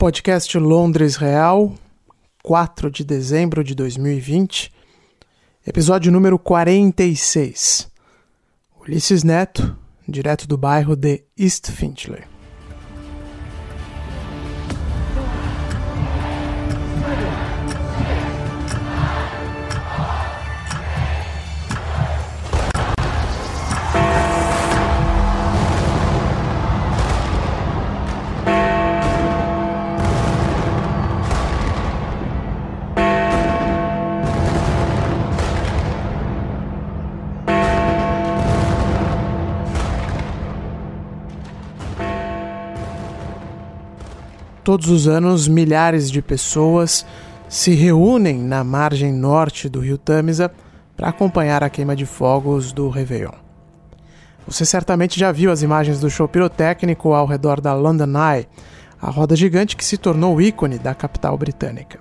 Podcast Londres Real, 4 de dezembro de 2020, episódio número 46. Ulisses Neto, direto do bairro de East Finchley. Todos os anos, milhares de pessoas se reúnem na margem norte do rio Tamisa para acompanhar a queima de fogos do Réveillon. Você certamente já viu as imagens do show pirotécnico ao redor da London Eye, a roda gigante que se tornou o ícone da capital britânica.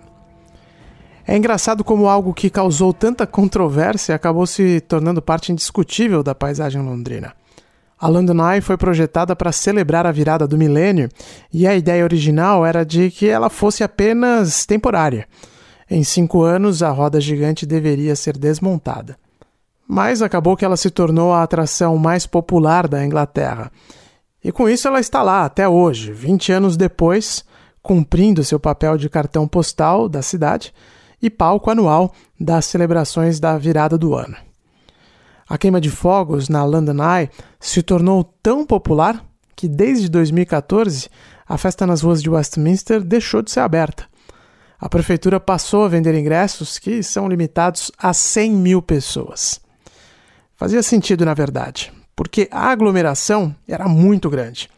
É engraçado como algo que causou tanta controvérsia acabou se tornando parte indiscutível da paisagem londrina. A London Eye foi projetada para celebrar a virada do milênio e a ideia original era de que ela fosse apenas temporária. Em cinco anos, a roda gigante deveria ser desmontada. Mas acabou que ela se tornou a atração mais popular da Inglaterra. E com isso ela está lá até hoje, 20 anos depois, cumprindo seu papel de cartão postal da cidade e palco anual das celebrações da virada do ano. A queima de fogos na London Eye se tornou tão popular que desde 2014 a festa nas ruas de Westminster deixou de ser aberta. A prefeitura passou a vender ingressos que são limitados a 100 mil pessoas. Fazia sentido, na verdade, porque a aglomeração era muito grande.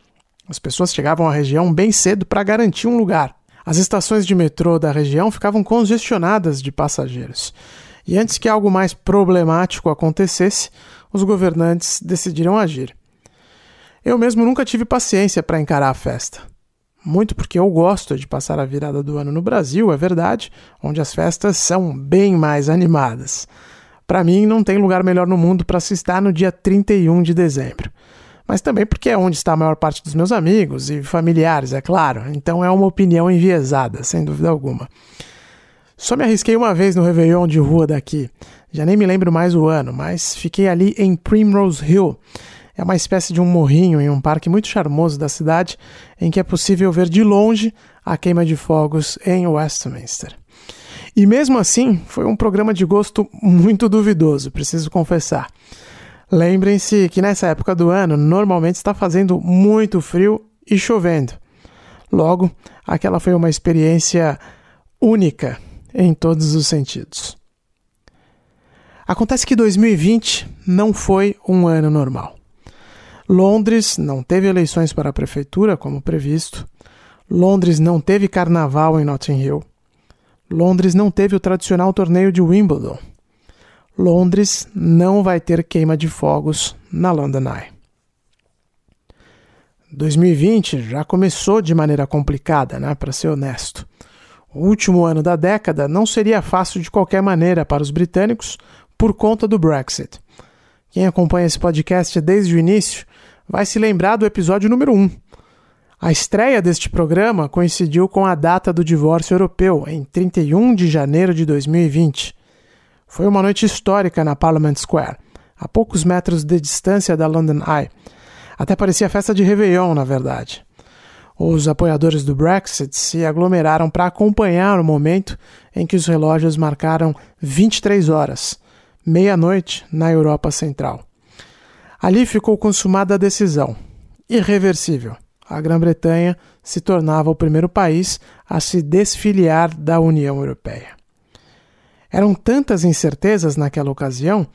As pessoas chegavam à região bem cedo para garantir um lugar. As estações de metrô da região ficavam congestionadas de passageiros. E antes que algo mais problemático acontecesse, os governantes decidiram agir. Eu mesmo nunca tive paciência para encarar a festa. Muito porque eu gosto de passar a virada do ano no Brasil, é verdade, onde as festas são bem mais animadas. Para mim, não tem lugar melhor no mundo para se estar no dia 31 de dezembro. Mas também porque é onde está a maior parte dos meus amigos e familiares, é claro. Então é uma opinião enviesada, sem dúvida alguma. Só me arrisquei uma vez no Réveillon de rua daqui. Já nem me lembro mais o ano, mas fiquei ali em Primrose Hill. É uma espécie de um morrinho em um parque muito charmoso da cidade, em que é possível ver de longe a queima de fogos em Westminster. E mesmo assim, foi um programa de gosto muito duvidoso, preciso confessar. Lembrem-se que nessa época do ano normalmente está fazendo muito frio e chovendo. Logo, aquela foi uma experiência única em todos os sentidos. Acontece que 2020 não foi um ano normal. Londres não teve eleições para a prefeitura, como previsto. Londres não teve carnaval em Notting Hill. Londres não teve o tradicional torneio de Wimbledon. Londres não vai ter queima de fogos na London Eye. 2020 já começou de maneira complicada, né, para ser honesto. O último ano da década não seria fácil de qualquer maneira para os britânicos por conta do Brexit. Quem acompanha esse podcast desde o início vai se lembrar do episódio número 1. A estreia deste programa coincidiu com a data do divórcio europeu, em 31 de janeiro de 2020. Foi uma noite histórica na Parliament Square, a poucos metros de distância da London Eye. Até parecia festa de Réveillon, na verdade. Os apoiadores do Brexit se aglomeraram para acompanhar o momento em que os relógios marcaram 23 horas, meia-noite, na Europa Central. Ali ficou consumada a decisão, irreversível. A Grã-Bretanha se tornava o primeiro país a se desfiliar da União Europeia. Eram tantas incertezas naquela ocasião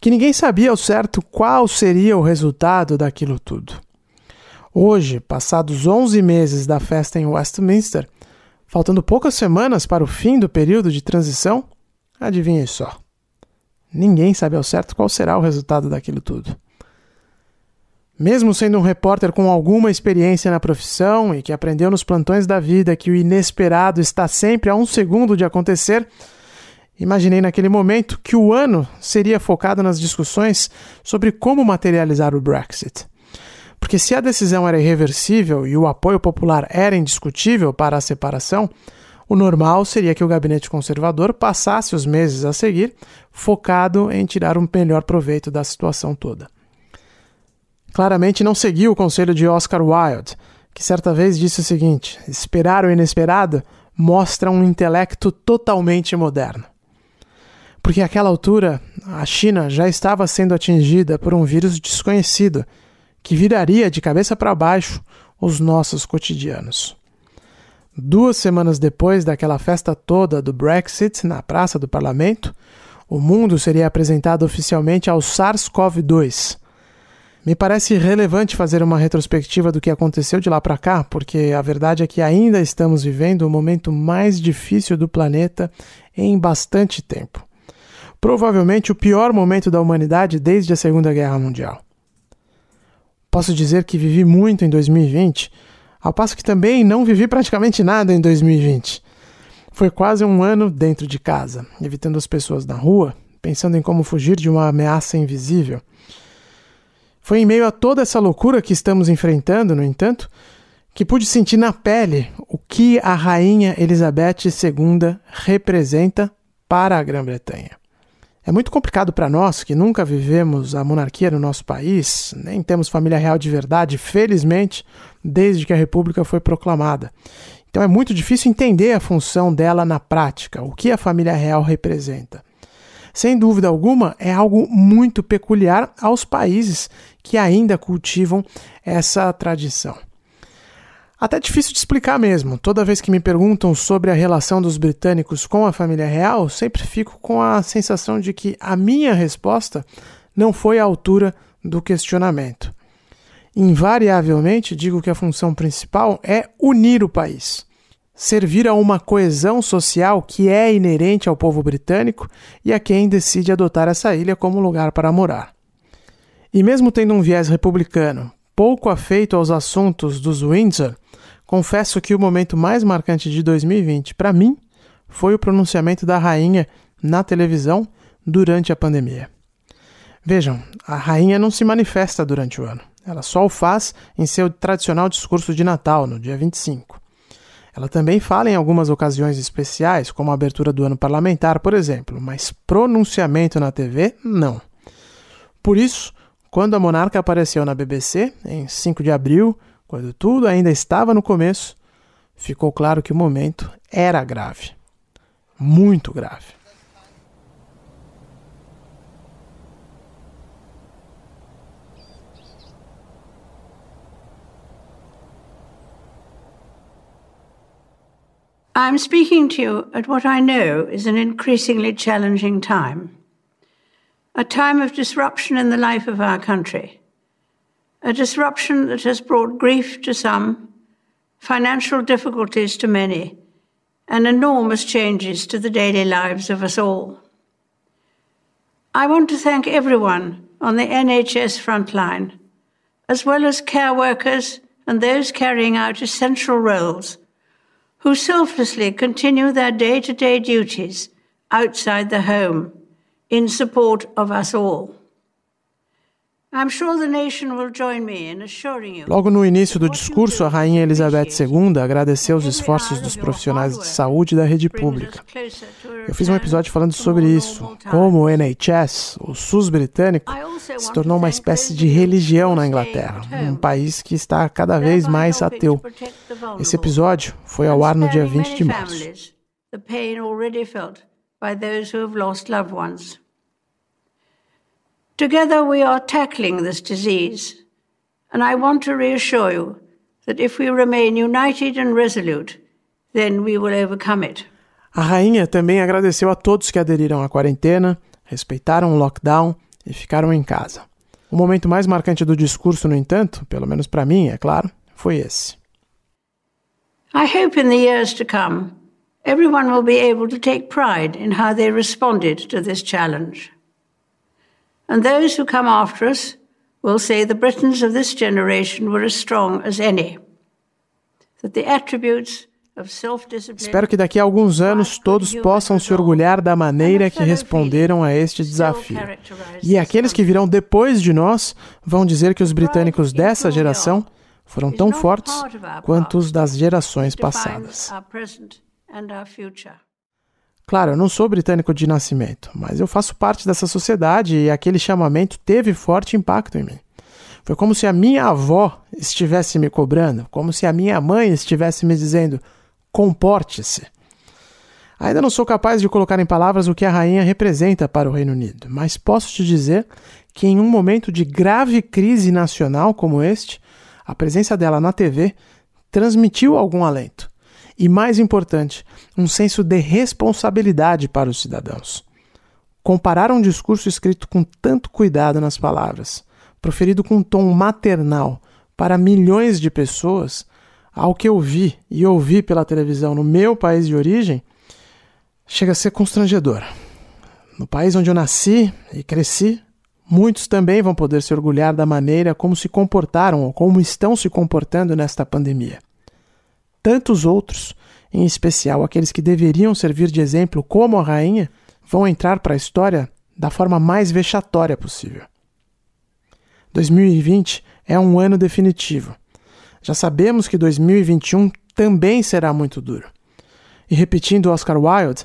que ninguém sabia ao certo qual seria o resultado daquilo tudo. Hoje, passados 11 meses da festa em Westminster, faltando poucas semanas para o fim do período de transição, adivinhe só. Ninguém sabe ao certo qual será o resultado daquilo tudo. Mesmo sendo um repórter com alguma experiência na profissão e que aprendeu nos plantões da vida que o inesperado está sempre a um segundo de acontecer, imaginei naquele momento que o ano seria focado nas discussões sobre como materializar o Brexit. Porque se a decisão era irreversível e o apoio popular era indiscutível para a separação, o normal seria que o gabinete conservador passasse os meses a seguir focado em tirar um melhor proveito da situação toda. Claramente não seguiu o conselho de Oscar Wilde, que certa vez disse o seguinte: esperar o inesperado mostra um intelecto totalmente moderno. Porque àquela altura, a China já estava sendo atingida por um vírus desconhecido que viraria de cabeça para baixo os nossos cotidianos. Duas semanas depois daquela festa toda do Brexit na Praça do Parlamento, o mundo seria apresentado oficialmente ao SARS-CoV-2. Me parece relevante fazer uma retrospectiva do que aconteceu de lá para cá, porque a verdade é que ainda estamos vivendo o momento mais difícil do planeta em bastante tempo. Provavelmente o pior momento da humanidade desde a Segunda Guerra Mundial. Posso dizer que vivi muito em 2020, ao passo que também não vivi praticamente nada em 2020. Foi quase um ano dentro de casa, evitando as pessoas na rua, pensando em como fugir de uma ameaça invisível. Foi em meio a toda essa loucura que estamos enfrentando, no entanto, que pude sentir na pele o que a rainha Elizabeth II representa para a Grã-Bretanha. É muito complicado para nós que nunca vivemos a monarquia no nosso país, nem temos família real de verdade, felizmente, desde que a República foi proclamada. Então é muito difícil entender a função dela na prática, o que a família real representa. Sem dúvida alguma, é algo muito peculiar aos países que ainda cultivam essa tradição. Até difícil de explicar mesmo. Toda vez que me perguntam sobre a relação dos britânicos com a família real, sempre fico com a sensação de que a minha resposta não foi à altura do questionamento. Invariavelmente digo que a função principal é unir o país, servir a uma coesão social que é inerente ao povo britânico e a quem decide adotar essa ilha como lugar para morar. E mesmo tendo um viés republicano, pouco afeito aos assuntos dos Windsor, Confesso que o momento mais marcante de 2020 para mim foi o pronunciamento da rainha na televisão durante a pandemia. Vejam, a rainha não se manifesta durante o ano. Ela só o faz em seu tradicional discurso de Natal, no dia 25. Ela também fala em algumas ocasiões especiais, como a abertura do ano parlamentar, por exemplo, mas pronunciamento na TV, não. Por isso, quando a monarca apareceu na BBC, em 5 de abril, quando tudo ainda estava no começo, ficou claro que o momento era grave. Muito grave. I'm speaking to you at what I know is an increasingly challenging time. A time of disruption in the life of our country a disruption that has brought grief to some, financial difficulties to many, and enormous changes to the daily lives of us all. I want to thank everyone on the NHS frontline, as well as care workers and those carrying out essential roles, who selflessly continue their day to day duties outside the home in support of us all. Logo no início do discurso, a Rainha Elizabeth II agradeceu os esforços dos profissionais de saúde da rede pública. Eu fiz um episódio falando sobre isso, como o NHS, o SUS britânico, se tornou uma espécie de religião na Inglaterra, um país que está cada vez mais ateu. Esse episódio foi ao ar no dia 20 de março. Together we are tackling this disease, and I want to reassure you that if we remain united and resolute, then we will overcome it. A rainha também agradeceu a todos que aderiram à quarentena, respeitaram o lockdown e ficaram em casa. O momento mais marcante do discurso, no entanto, pelo menos para mim, é claro, foi esse. I hope in the years to come, everyone will be able to take pride in how they responded to this challenge. And those who come after us will say the Britons of this generation were as strong as any. That the attributes Espero que daqui a alguns anos todos possam se orgulhar da maneira que responderam a este desafio. E aqueles que virão depois de nós vão dizer que os britânicos dessa geração foram tão fortes quanto os das gerações passadas. Claro, eu não sou britânico de nascimento, mas eu faço parte dessa sociedade e aquele chamamento teve forte impacto em mim. Foi como se a minha avó estivesse me cobrando, como se a minha mãe estivesse me dizendo: comporte-se. Ainda não sou capaz de colocar em palavras o que a rainha representa para o Reino Unido, mas posso te dizer que em um momento de grave crise nacional como este, a presença dela na TV transmitiu algum alento. E mais importante, um senso de responsabilidade para os cidadãos. Comparar um discurso escrito com tanto cuidado nas palavras, proferido com um tom maternal para milhões de pessoas, ao que eu vi e ouvi pela televisão no meu país de origem, chega a ser constrangedor. No país onde eu nasci e cresci, muitos também vão poder se orgulhar da maneira como se comportaram ou como estão se comportando nesta pandemia. Tantos outros, em especial aqueles que deveriam servir de exemplo como a rainha, vão entrar para a história da forma mais vexatória possível. 2020 é um ano definitivo. Já sabemos que 2021 também será muito duro. E repetindo Oscar Wilde,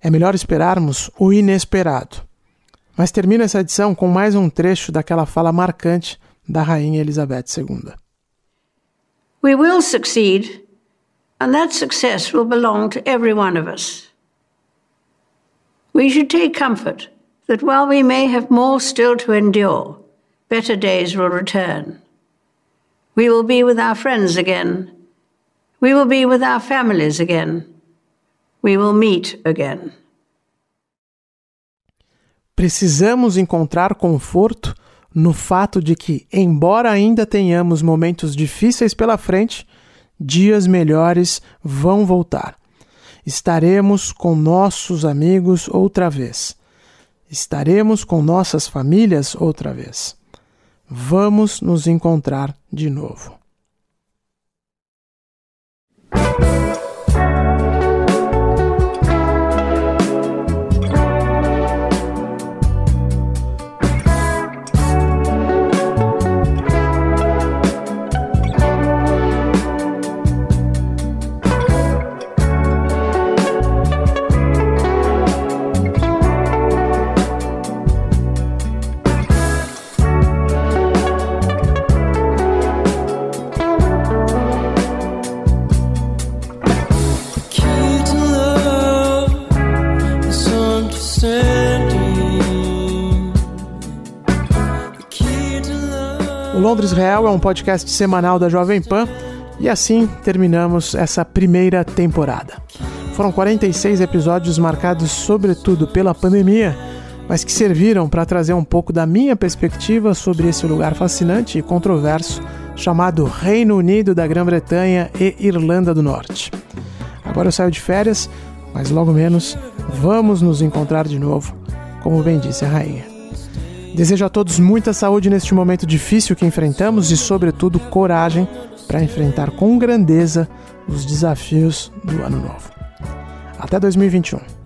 é melhor esperarmos o inesperado. Mas termino essa edição com mais um trecho daquela fala marcante da Rainha Elizabeth II. We will succeed, and that success will belong to every one of us. We should take comfort that while we may have more still to endure, better days will return. We will be with our friends again. We will be with our families again. We will meet again. Precisamos encontrar conforto no fato de que, embora ainda tenhamos momentos difíceis pela frente, dias melhores vão voltar. Estaremos com nossos amigos outra vez. Estaremos com nossas famílias outra vez. Vamos nos encontrar de novo. Londres Real é um podcast semanal da Jovem Pan e assim terminamos essa primeira temporada. Foram 46 episódios marcados sobretudo pela pandemia, mas que serviram para trazer um pouco da minha perspectiva sobre esse lugar fascinante e controverso chamado Reino Unido da Grã-Bretanha e Irlanda do Norte. Agora eu saio de férias, mas logo menos vamos nos encontrar de novo, como bem disse a rainha. Desejo a todos muita saúde neste momento difícil que enfrentamos e, sobretudo, coragem para enfrentar com grandeza os desafios do ano novo. Até 2021.